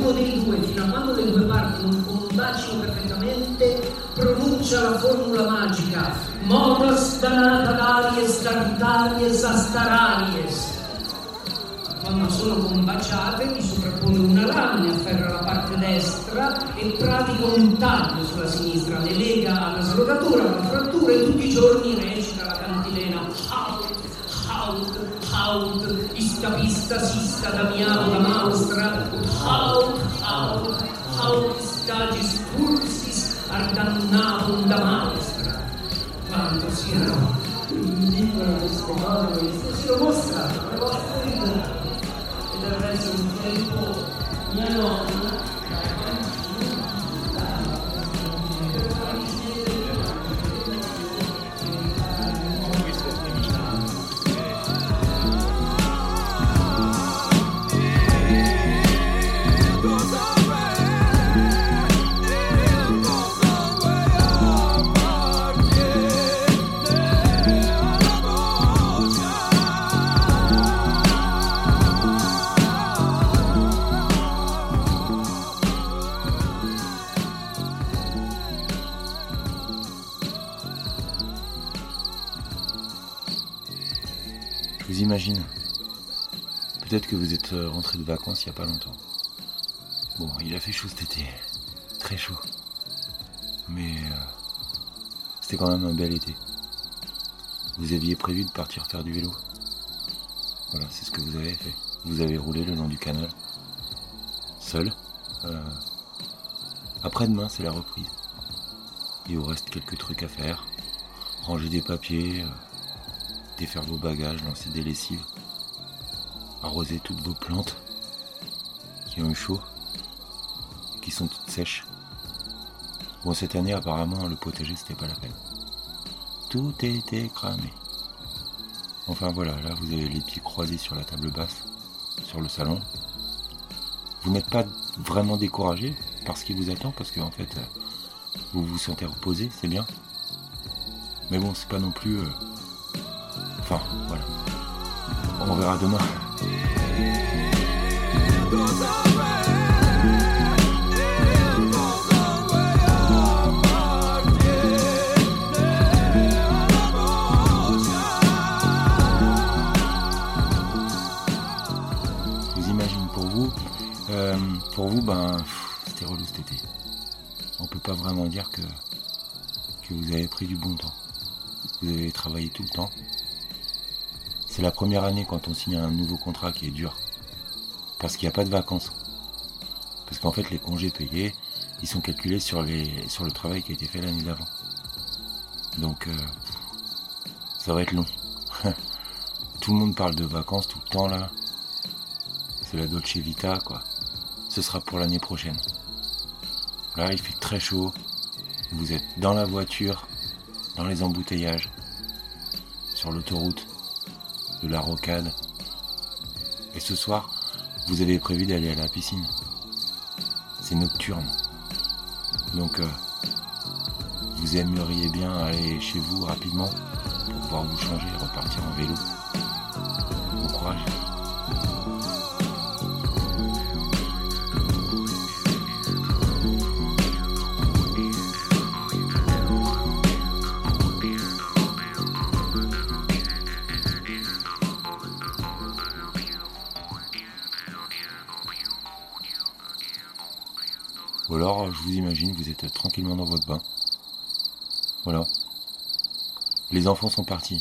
uno dei due, fino a quando le due parti non combaciano perfettamente, pronuncia la formula magica Modos danata daries dagitaries astararies quando sono combaciate mi sovrappone una lana, afferra la parte destra e pratica un taglio sulla sinistra, le lega alla slogatura, alla frattura e tutti i giorni recita la cantilena. Haut, Haut, Haut, iscapista, sista, damiano, da maustra, hau, hau, hau, scagis pulsis ardam navum da maestra. Quando si era un libro di scomodo, si lo mostra, la vostra vita. E del resto un tempo mia nonna, Euh, rentré de vacances il n'y a pas longtemps. Bon, il a fait chaud cet été. Très chaud. Mais euh, c'était quand même un bel été. Vous aviez prévu de partir faire du vélo. Voilà, c'est ce que vous avez fait. Vous avez roulé le long du canal. Seul. Euh, Après-demain, c'est la reprise. Il vous reste quelques trucs à faire. Ranger des papiers, défaire vos bagages, lancer des lessives, arroser toutes vos plantes qui ont eu chaud, qui sont toutes sèches. Bon, cette année, apparemment, le potager, c'était pas la peine. Tout était cramé. Enfin voilà, là, vous avez les pieds croisés sur la table basse, sur le salon. Vous n'êtes pas vraiment découragé par ce qui vous attend, parce que en fait, euh, vous vous sentez reposé, c'est bien. Mais bon, c'est pas non plus. euh, Enfin, voilà. On verra demain. Pour vous. euh, pour vous, ben, c'était relou cet été. On peut pas vraiment dire que vous avez pris du bon temps. Vous avez travaillé tout le temps. C'est la première année quand on signe un nouveau contrat qui est dur. Parce qu'il n'y a pas de vacances. Parce qu'en fait, les congés payés, ils sont calculés sur, le travail qui a été fait l'année d'avant. Donc, euh, ça va être long. tout le monde parle de vacances tout le temps là. C'est la Dolce Vita, quoi. Ce sera pour l'année prochaine. Là, il fait très chaud. Vous êtes dans la voiture, dans les embouteillages, sur l'autoroute, de la rocade. Et ce soir, vous avez prévu d'aller à la piscine. C'est nocturne. Donc, euh, vous aimeriez bien aller chez vous rapidement pour pouvoir vous changer et repartir en vélo. Bon courage. Je vous imagine, vous êtes tranquillement dans votre bain. Voilà. Les enfants sont partis.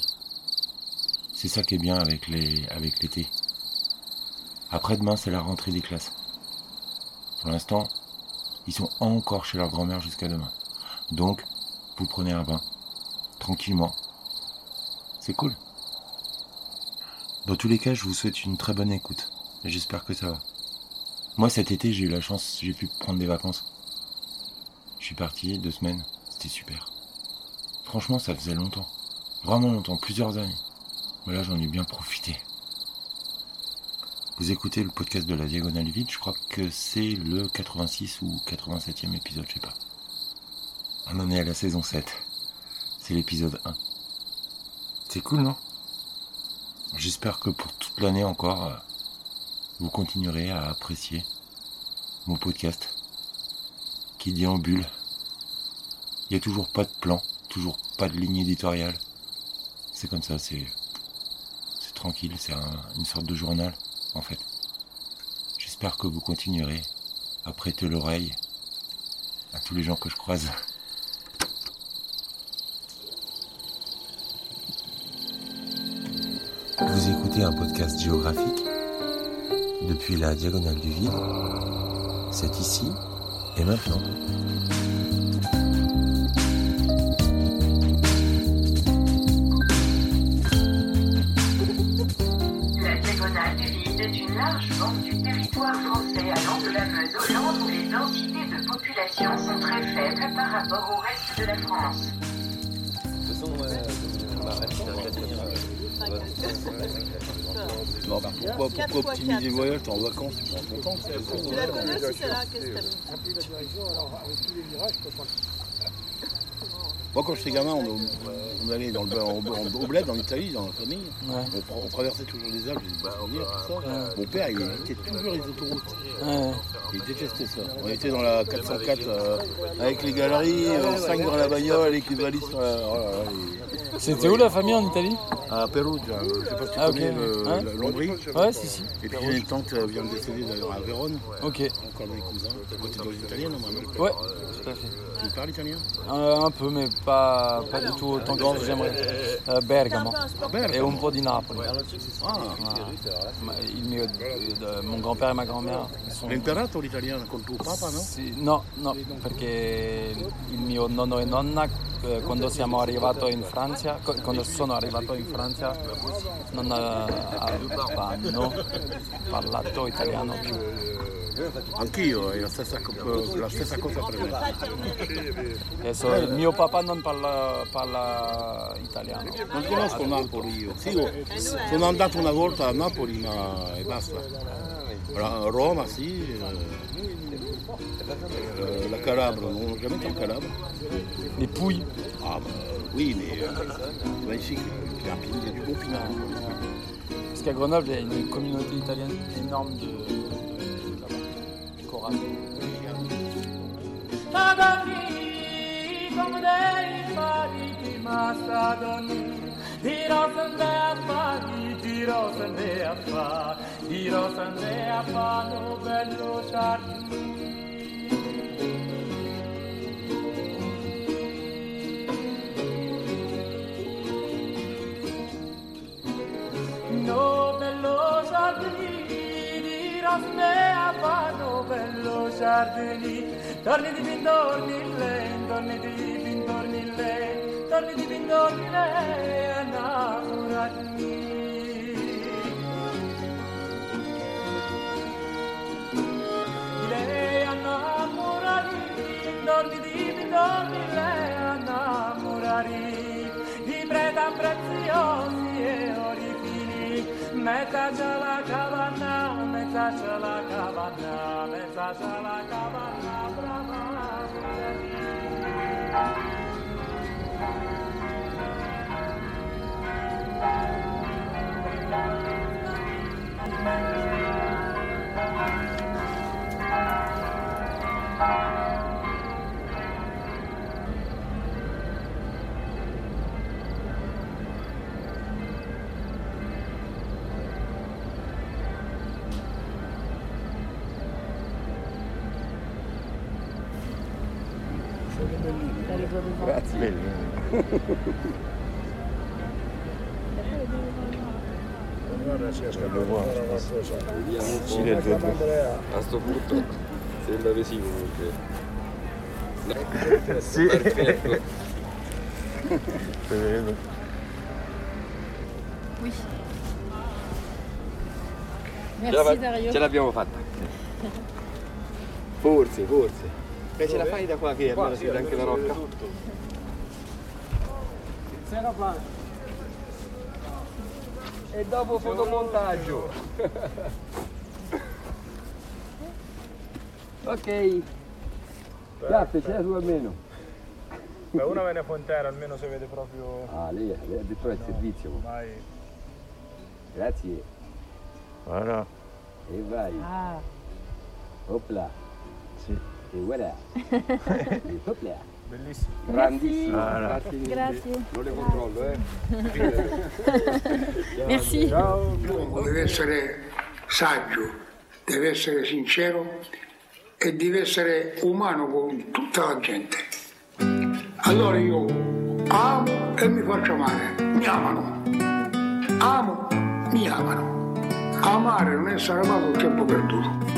C'est ça qui est bien avec les, avec l'été. Après-demain, c'est la rentrée des classes. Pour l'instant, ils sont encore chez leur grand-mère jusqu'à demain. Donc, vous prenez un bain. Tranquillement. C'est cool. Dans tous les cas, je vous souhaite une très bonne écoute. J'espère que ça va. Moi, cet été, j'ai eu la chance, j'ai pu prendre des vacances. Suis parti deux semaines. C'était super. Franchement, ça faisait longtemps. Vraiment longtemps, plusieurs années. Mais là, j'en ai bien profité. Vous écoutez le podcast de la Diagonale Vide, je crois que c'est le 86 ou 87e épisode, je sais pas. On en est à la saison 7. C'est l'épisode 1. C'est cool, non? J'espère que pour toute l'année encore, euh, vous continuerez à apprécier mon podcast qui déambule. Il n'y a toujours pas de plan, toujours pas de ligne éditoriale. C'est comme ça, c'est tranquille, c'est une sorte de journal en fait. J'espère que vous continuerez à prêter l'oreille à tous les gens que je croise. Vous écoutez un podcast géographique depuis la diagonale du vide. C'est ici et maintenant. Densités de population sont très faibles par rapport au reste de la France. Non, pourquoi, pourquoi optimiser le voyage T'es en vacances, tu prends ton temps. c'est tout. Tu la connais aussi celle-là Qu'est-ce que t'as mis? Moi, quand j'étais gamin, on, on allait dans le, en- en- au bled, en Italie, dans la famille. On, tra- on traversait toujours les Alpes, des bons souvenirs, tout ça. Mon père, il évitait toujours les autoroutes. Il détestait ça. On était dans la 404 euh, avec les galeries, 5 dans la bagnole, avec les valises sur la. là là, et- C'était où la famille en Italie à Perugia, euh, je sais pas si tu Ah, connais le- Hein l'Ombrie. Ouais, si, si. Et puis j'ai une tante qui vient de décéder d'ailleurs à Vérone, Ok. encore mes cousins, à côté de l'italienne normalement. Ouais, tout à fait. Tu parles italien Euh, un peu, mais pas, pas du tout autant que j'aimerais. Euh, Bergamo. Bergamo. Et un po' di Napoli. Ah, Ma- il mio- de- mon grand-père et ma grand-mère sont- l'imperato l'italiano con tuo papa, no? Sì, no, no, perché il mio nonno e nonna eh, quando siamo arrivato in Francia, co- quando sono arrivato in Francia non avevano parlato italiano più. Anch'io, è la stessa, la stessa cosa per me. Adesso il mio papà non parla, parla italiano. Non conosco Napoli io. Sì, sono andato una volta a Napoli ma e basta. Roma sì. eh, eh, la Calabria, non ho été en Calabre. Les pouilles, Ah bah, oui, mais euh. Il y a du bon pinard. parce qu'à Grenoble il y a une communauté italienne énorme de, de, de là-bas, Cora. No a vado per lo giardini. Torni di pintorni lei torni di pin lei torni di pin torni lei innamorati. Lei innamorati torni di pin torni lei innamorati. Di preda preziosi Meta chala kabana, meta chala kabana, meta chala kabana, brahma Thank you. tue risate. Grazie mille. Guarda, si è cioè, scappata qualcosa. Sì, del tuo. A sto punto sembra vesino perché... No. Ecco, sì. Perfetto. Te vedo. Oui. Merci, ce l'abbiamo fatta. Forse, forse. Beh, ce la fai da qua che almeno si vede anche la rocca. E dopo fotomontaggio. Ok. Piatte, c'è su almeno. Beh, una ve ne può intera, almeno se vede proprio... Ah, lei addirittura il servizio. Vai. Grazie. Voilà. E vai. Ah. Hopla. Sì. E voilà. Bellissimo. Grandissimo. Voilà. Grazie. mille. Grazie. Non le controllo, eh. Merci. L'uomo deve essere saggio, deve essere sincero e deve essere umano con tutta la gente. Allora io amo e mi faccio amare, mi amano. Amo, mi amano. Amare non essere amato è un tempo perduto.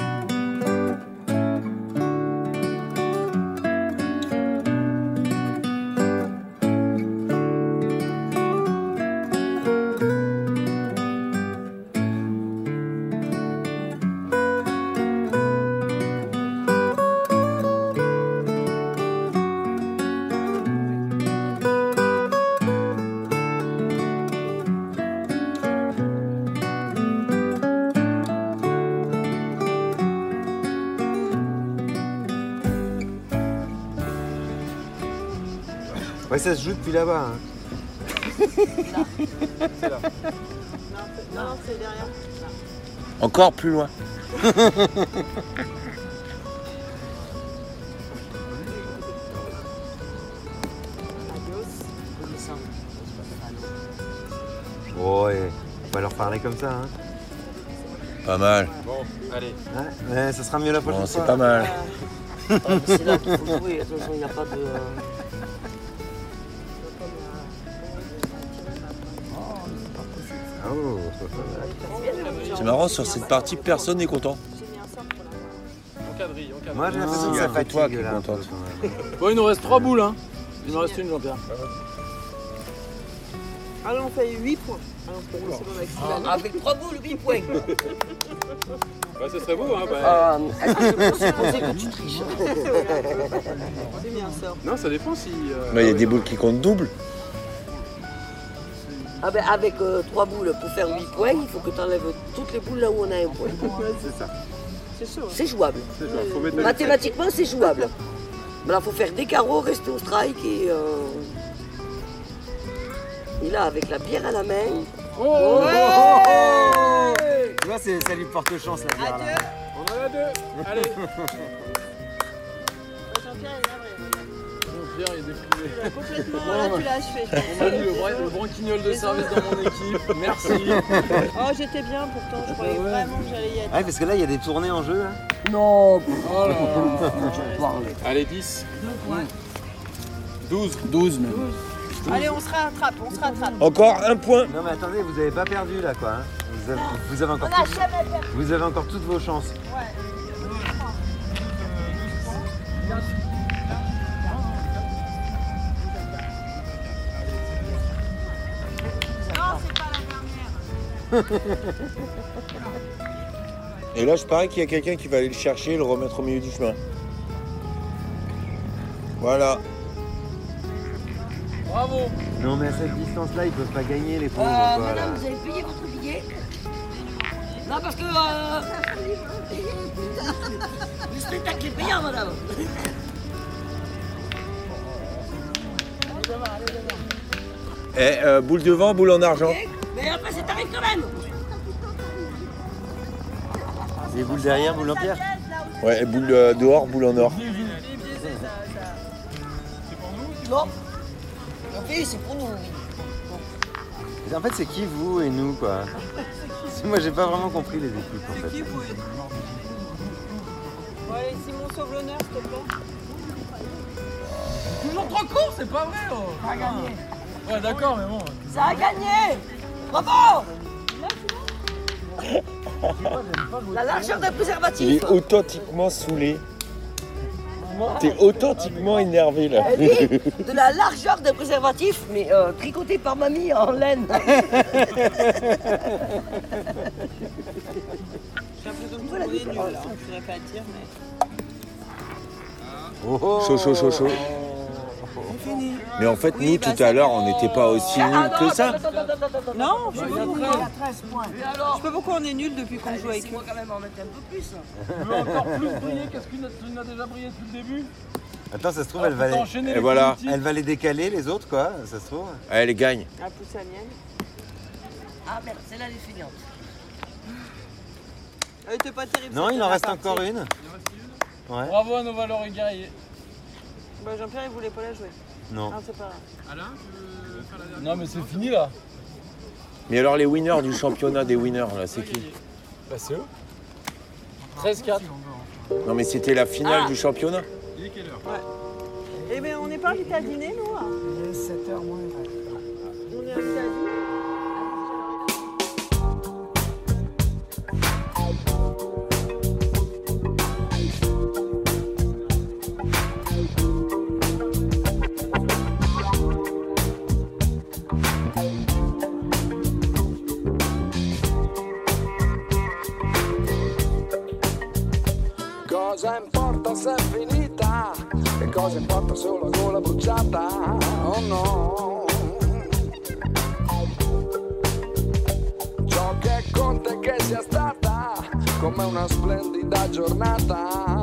Ça se joue depuis là-bas. hein. Non, c'est derrière. Encore plus loin. Oh, ouais, on va leur parler comme ça. Hein. Pas mal. Bon, allez. Ouais, ouais, ça sera mieux la prochaine Bon, fois. c'est pas mal. C'est là qu'il faut jouer, de toute façon, il n'y a pas de. C'est marrant, sur cette partie, personne n'est content. Moi j'ai l'impression que il y ça a que toi qui peu, contente. Bon, il nous reste 3 boules, hein. Il nous reste une, Jean-Pierre. Allez, on fait 8 points. Allez, on peut laisser avec Sylvain. Ah, Avec trois boules, 8 points. Bah, ce serait beau, hein. Bah... Ah, Est-ce que je peux supposer que tu triches? C'est bien ça. Non, ça dépend si. euh, Mais il y a des boules qui comptent double. Ah ben, Avec 3 boules pour faire 8 points, il faut que tu enlèves toutes les boules là où on a un point. C'est ça. C'est hein. C'est jouable. Faut mettre la- Mathématiquement, c'est jouable. Mais là, il faut faire des carreaux, rester au strike et. euh, Et là, avec la bière à la main. Oh, Tu vois, c'est- ça lui porte chance la bière là. On en a deux. Allez. Complètement, là, tu l'as achevé. On m'a mis le, bran- le branquignol de service dans mon équipe. Merci. Oh, j'étais bien pourtant. Je croyais vraiment que j'allais y être. Ouais, parce que là, il y a des tournées en jeu. Là. Non Oh là là. Allez, 10. 12. 12 même. Allez, on se rattrape, on se rattrape. Encore un point. Non, mais attendez, vous avez pas perdu là, quoi. hein. Vous, avez, vous avez On encore jamais perdu. vous avez encore toutes vos chances. Et là, je parie qu'il y a quelqu'un qui va aller le chercher et le remettre au milieu du chemin. Voilà. Bravo. Non, mais à cette distance-là, ils peuvent pas gagner les pauvres. Euh, voilà. madame, vous avez payé votre billet Non, parce que. euh, Le spectacle est payant, madame. Eh, euh, boule de vent, boule en argent. Les boules derrière, boules en pierre. Ouais, et boule euh, dehors, boule en or. Non. Oui, c'est pour nous. En fait, c'est qui vous et nous, quoi Moi, j'ai pas vraiment compris les équipes, en fait. Bon, allez, Simon, sauve l'honneur, s'il te plaît. Toujours trop court, c'est pas vrai. Oh. Ça a gagné. Ouais, d'accord, mais bon. Ça a gagné Bravo La largeur d'un Il préservatif est authentiquement saoulé. T'es authentiquement énervé là. Elle dit de la largeur d'un préservatif, mais euh, tricoté par mamie en laine. J'ai l'impression que nul. Je pourrais pas dire, mais. Oh, oh. Chaud, chaud, chaud, chaud. Mais en fait, nous, tout à l'heure, on n'était pas aussi nuls que ça. Non, je sais pas pourquoi. 13 points. Je sais pas pourquoi on est nul depuis qu'on joue avec eux. quand même en mettre un peu plus. Tu veux encore plus briller qu'est-ce qu'il a déjà brillé depuis le début Attends, ça se trouve, elle va, les... Et voilà. elle va les décaler, les autres, quoi, ça se trouve. Elle gagne. Ah, pousser la mienne. Ah merde, c'est là les feignantes. Elle était pas terrible. Non, il en reste partie. encore une. Ouais. Bravo à nos valeureux guerriers. Bah, Jean-Pierre, il voulait pas la jouer. Non. Ah, c'est pas grave. Non mais c'est fini là. Mais alors, les winners du championnat des winners, là, c'est qui Bah c'est eux. 13-4. Non, mais c'était la finale Ah. du championnat. Eh bien, on n'est pas invité à dîner, nous hein Il est 7h moins On est invité à dîner. Cosa importa se ho la gola bruciata? Oh no. Ciò che conta è che sia stata come una splendida giornata.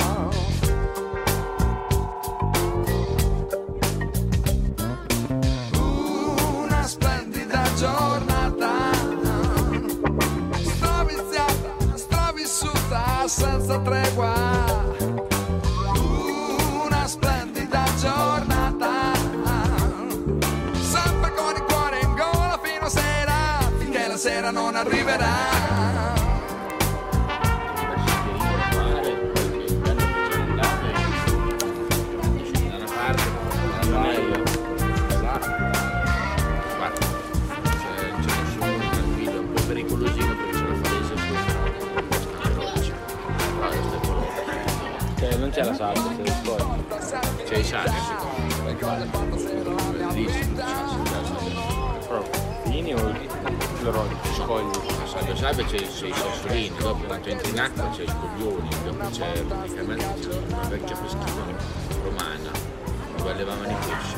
Una splendida giornata straviziata, stravissuta senza tregua. Cioè, non c'è la salsa, se lo scogli. C'è i sassi. Rogli? Scogli. Salve salve c'è, c'è i sassolini, dopo quando entri in acqua c'è i scoglioni, dopo c'è praticamente c'è una vecchia peschina romana dove allevavano i pesci.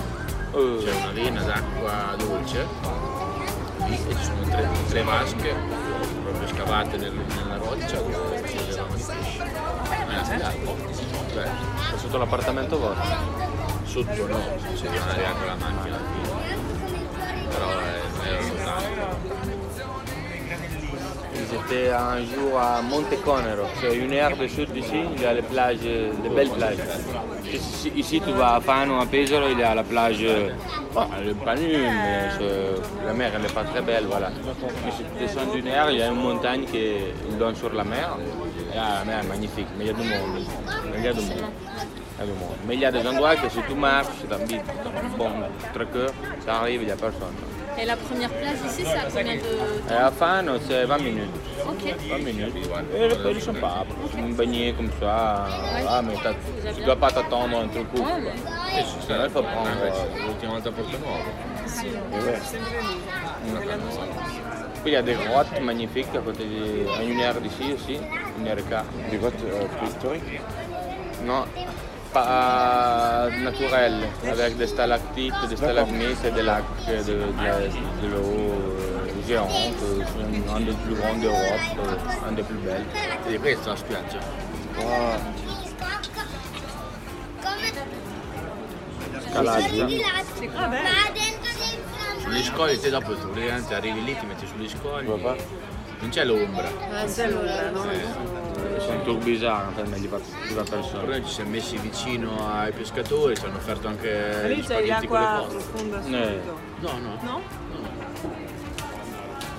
C'è una vena d'acqua dolce lì e ci sono tre, tre vasche proprio scavate nel- nella roccia dove si allevavano i pesci. Ma è una figata. Cioè, È sotto l'appartamento vostro? sotto no, c'è un'area con la macchina qui. Étaient un jour à Monte Conero, c'est une heure de sud d'ici, il y a les plages, de belles plages. Ici, tu vas à Fano, à Pesaro, il y a la plage, bon, elle est pas nulle, mais c'est- la mer n'est pas très belle, voilà. Mais si descends d'une heure, il y a une montagne qui donne sur la mer, la mer est magnifique, mais il y a du monde, du monde. Mais il y a des endroits que si tu marches, habites un bon traqueur, ça arrive, il n'y a personne. Et la première plage ici, c'est à combien de Et à Fano, c'est 20 minutes. Ok. 20 minutes. Et les pays sont pas. Me baigner comme ça. Ah, mais tu dois pas t'attendre un truc. Ouais, quoi. Et sinon, il faut prendre. Invece, l'ultima volta a Porto Nuovo. Et ouais. Puis il y a des grottes magnifiques à côté de, à une heure d'ici aussi, une heure et quart. Des grottes euh, préhistoriques? Non, pas naturelles, avec des stalactites, des stalagmites et des lacs de, de, la- de l'eau euh, géante, euh, c'est un des plus grands d'Europe, euh, un des plus belles. E questa la spiaggia. Calazza. Sugli scogli te dopo tu praticamente arrivi lì, ti metti sugli scogli. Non c'è l'ombra. Ah, c'est l'ombra, non Sono tour bizarre, en fait, mais di per persona. Però ci siamo messi vicino ai pescatori, ci hanno offerto anche Lì gli spaghetti con le profonda Eh. subito. No, no. No?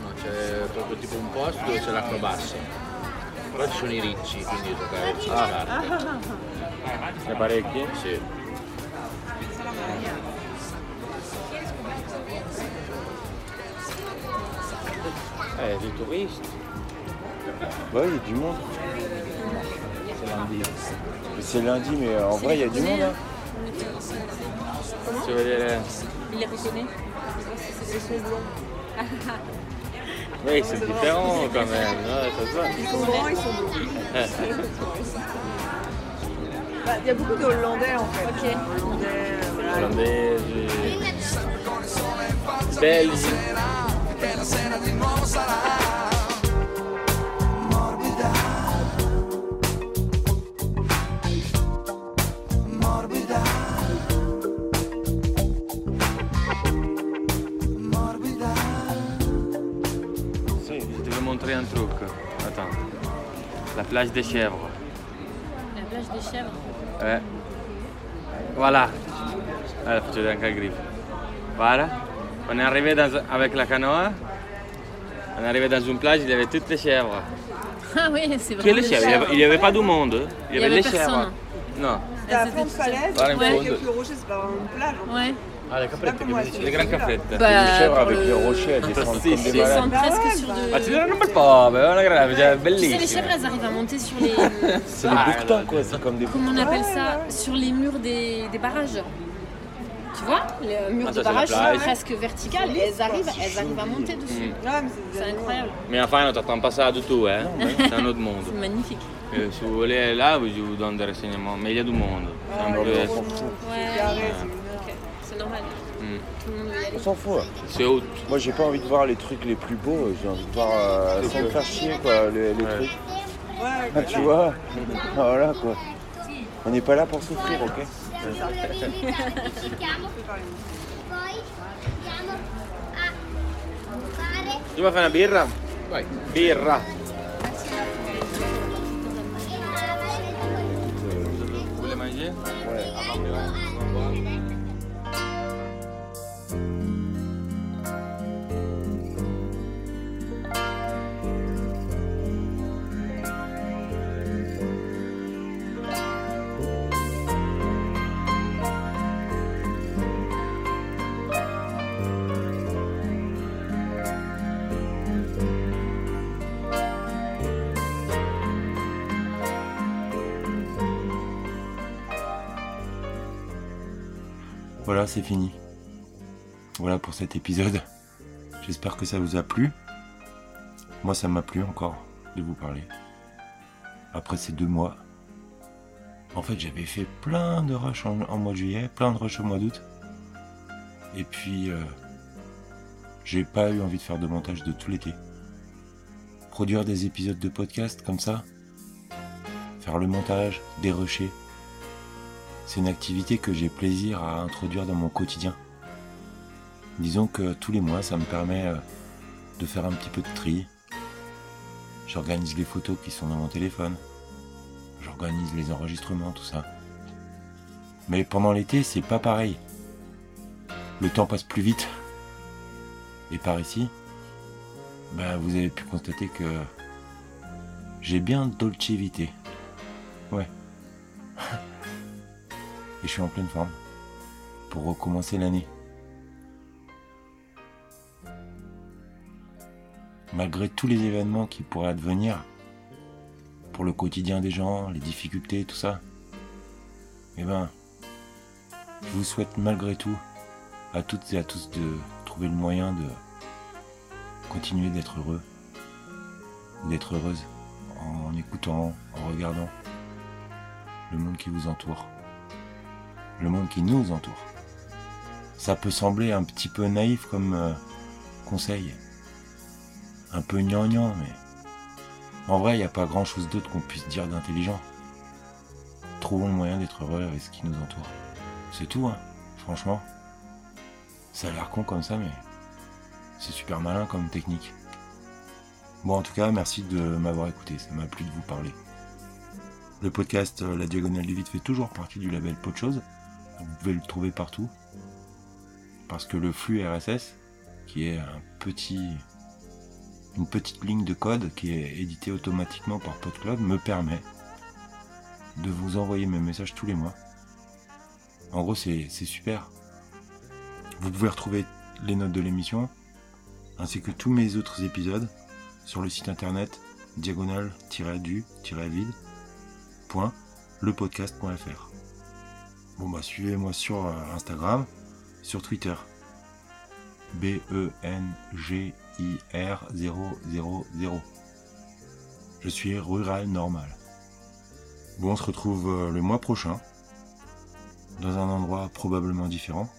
No, c'è proprio tipo un posto dove c'è l'acqua bassa. Però ci sono i ricci, quindi tocca averci le Ah. scarpe. Ne parecchi? Sì. Eh, des touristes. Ouais, il lundi. C'est lundi, mais euh, en vrai, il y a du monde. hein. Tu veux dire. Il les reconnaît. Oui, c'est différent quand même, ouais, ça se voit. Ils sont grands, ils sont blonds. Bah, Il y a beaucoup de Hollandais en fait. Hollandais, voilà. Plage des chèvres. La plage des chèvres. Eh. Voilà. Allora, faccio vedere anche grifo. Guarda. On est arrivé dans, avec la canoë. On est arrivé dans une plage, il y avait toutes les chèvres. Ah oui, c'est Que vraiment les des chèvres, il y avait- n'y avait pas du monde. hein. Il y Il y avait avait les chèvres. personne. Non. C'était à fond de falaise, Voilà, fondo. le rocher, c'est pas vraiment une plage. Ouais. Ah, le caprette, Là, comment che è dici? Le gran caprette. Bah, les chèvres avec le- les rochers, elles descendent Sì, comme des malades. descendent presque sur de. Ci danno un bel po', beh, è una grave, cioè, Tu sais, les chèvres, elles arrivent à monter sur les. C'est des bouquetins quoi, c'est comme des Comment on appelle ça Sur les murs des, des barrages. Tu vois Les murs Ah, de c'est la barrage sont presque verticales et elles arrivent, elles arrivent à monter dessus. Mm. Ouais, mais c'est C'est incroyable. Mais enfin, on t'attend pas ça du tout, hein. C'est un autre monde. C'est magnifique. Euh, si vous voulez aller là, je vous donne des renseignements. Mais il y a du monde. C'est un peu- Ouais, Carré, c'est normal. Mm. Tout le monde veut y aller. On s'en fout. hein. C'est haut. Moi j'ai pas envie de voir les trucs les plus beaux, j'ai envie de voir euh, sans me faire chier quoi, les, les Ouais. trucs. Ouais, Ah, tu vois Voilà quoi. On n'est pas là pour souffrir, ok Tu vuoi fare una birra? Vai. Birra. Voilà, c'est fini. Voilà pour cet épisode. J'espère que ça vous a plu. Moi, ça m'a plu encore de vous parler. Après ces deux mois. En fait, j'avais fait plein de rushs en, mois de juillet, plein de rushs au mois d'août. Et puis, euh, j'ai pas eu envie de faire de montage de tout l'été. Produire des épisodes de podcast comme ça, faire le montage, dérusher, c'est une activité que j'ai plaisir à introduire dans mon quotidien. Disons que tous les mois, ça me permet euh, de faire un petit peu de tri. J'organise les photos qui sont dans mon téléphone. J'organise les enregistrements, tout ça. Mais pendant l'été, c'est pas pareil. Le temps passe plus vite. Et par ici, bah, vous avez pu constater que j'ai bien dolcevité. Ouais. Et je suis en pleine forme pour recommencer l'année. Malgré tous les événements qui pourraient advenir pour le quotidien des gens, les difficultés, tout ça, eh ben, je vous souhaite malgré tout à toutes et à tous de trouver le moyen de continuer d'être heureux, d'être heureuse en écoutant, en regardant le monde qui vous entoure le monde qui nous entoure. Ça peut sembler un petit peu naïf comme euh, conseil, un peu gnangnan, mais en vrai, il n'y a pas grand chose d'autre qu'on puisse dire d'intelligent. Trouvons le moyen d'être heureux avec ce qui nous entoure. C'est tout, hein, franchement. Ça a l'air con comme ça, mais c'est super malin comme technique. Bon, en tout cas, merci de m'avoir écouté, ça m'a plu de vous parler. Le podcast euh, La Diagonale du Vide fait toujours partie du label Pot de Choses. Vous pouvez le trouver partout. Parce que le flux RSS, qui est un petit, une petite ligne de code qui est éditée automatiquement par PodCloud, me permet de vous envoyer mes messages tous les mois. En gros, c'est super. Vous pouvez retrouver les notes de l'émission, ainsi que tous mes autres épisodes, sur le site internet diagonale-du-vide.lepodcast.fr. Bon bah suivez-moi sur euh, Instagram, sur Twitter. E B-E-N-G-I-R 000. Je suis rural normal. Bon, on se retrouve euh, le mois prochain dans un endroit probablement différent.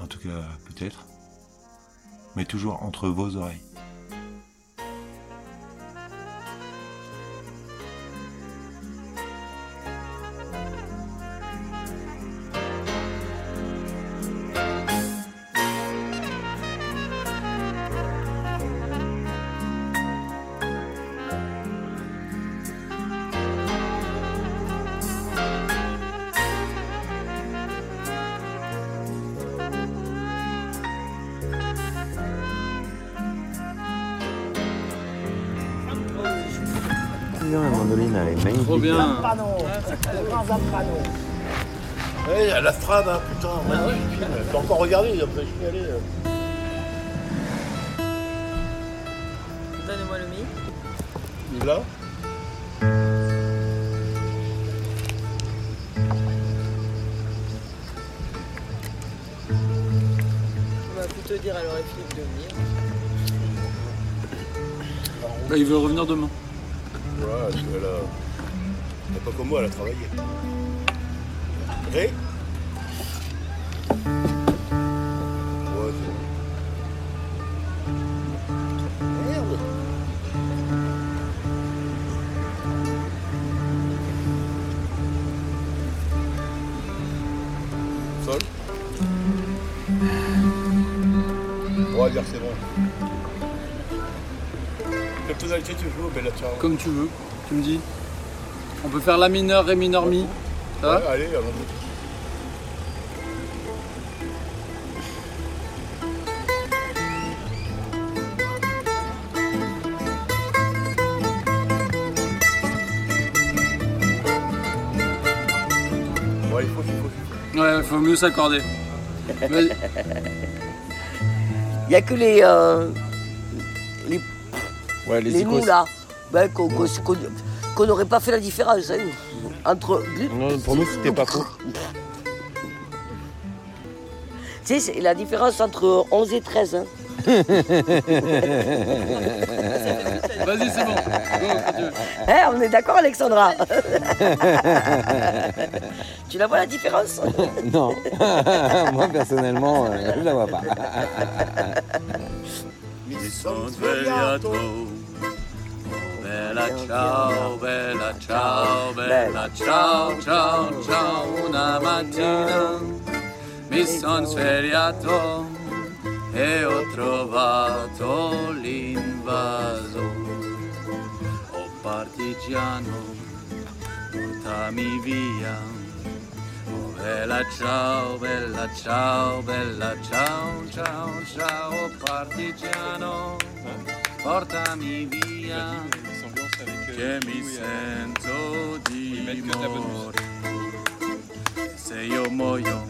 En tout cas, peut-être. Mais toujours entre vos oreilles. Ouais, à la strade, hein, putain, magnifique film. J'ai encore regardé, après je suis allé. euh. Donnez-moi le mi. Il est là On va plutôt dire alors à Philippe de venir. Bah, il veut revenir demain. Voilà, elle, elle a... elle pas comme moi, elle a travaillé. Merde Sol On va dire c'est bon. Quelle tonalité tu joues, Bella Ciao Comme tu veux, tu me dis. On peut faire la mineur, ré mineur, mi. Ça va Ouais, allez, allons-y. Ouais, il faut, il faut, il faut. Ouais, faut mieux s'accorder. Il n'y a que les, euh, les, Ouais, les, les icos. nous là, ben, qu'on qu'on- qu'on- qu'on n'aurait pas fait la différence hein, entre. Non, pour nous, c'était pas faux. Tu sais, c'est la différence entre 11 et 13. Hein. Vas-y, c'est bon. Go. Hein, on est d'accord, Alexandra Tu la vois la différence? Non. Moi, personnellement, euh, je la vois pas. Mi. Bella ciao, bella ciao, bella ciao, ciao, ciao. Una mattina mi son svegliato e ho trovato l'invaso. Oh partigiano, portami via. Oh bella ciao, bella ciao, bella ciao, ciao, ciao, partigiano, portami via, che mi sento di morire. Se io muoio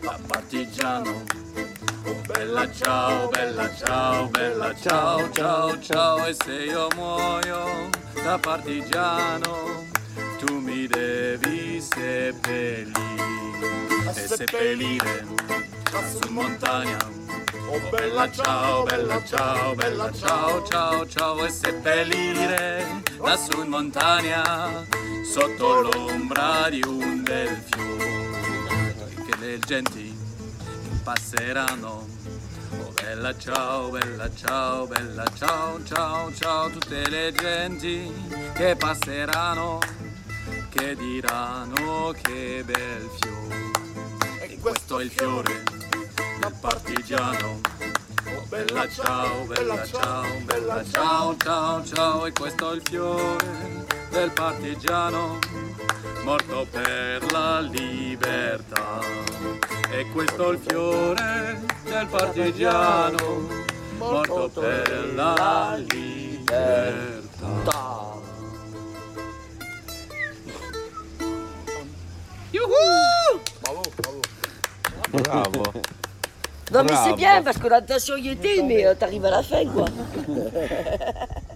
da partigiano, oh bella ciao, bella ciao, bella ciao, ciao, ciao, e se io muoio da partigiano, tu mi devi seppellire e seppellire su montagna. Oh bella ciao, bella ciao, bella ciao, ciao, ciao e seppellire lassù in montagna sotto l'ombra di un bel fiore che le genti che passeranno Oh bella ciao, bella ciao, bella ciao, ciao, ciao, tutte le genti che passeranno, che diranno che bel fiore. E questo è il fiore del partigiano. Oh bella ciao, bella ciao, bella ciao, ciao, ciao, e questo è il fiore del partigiano, morto per la libertà. E questo è il fiore del partigiano, morto per la libertà. Bravo, bravo. Bravo. Non mais c'est bien parce que l'intention y était, mais euh, t'arrives à la fin quoi.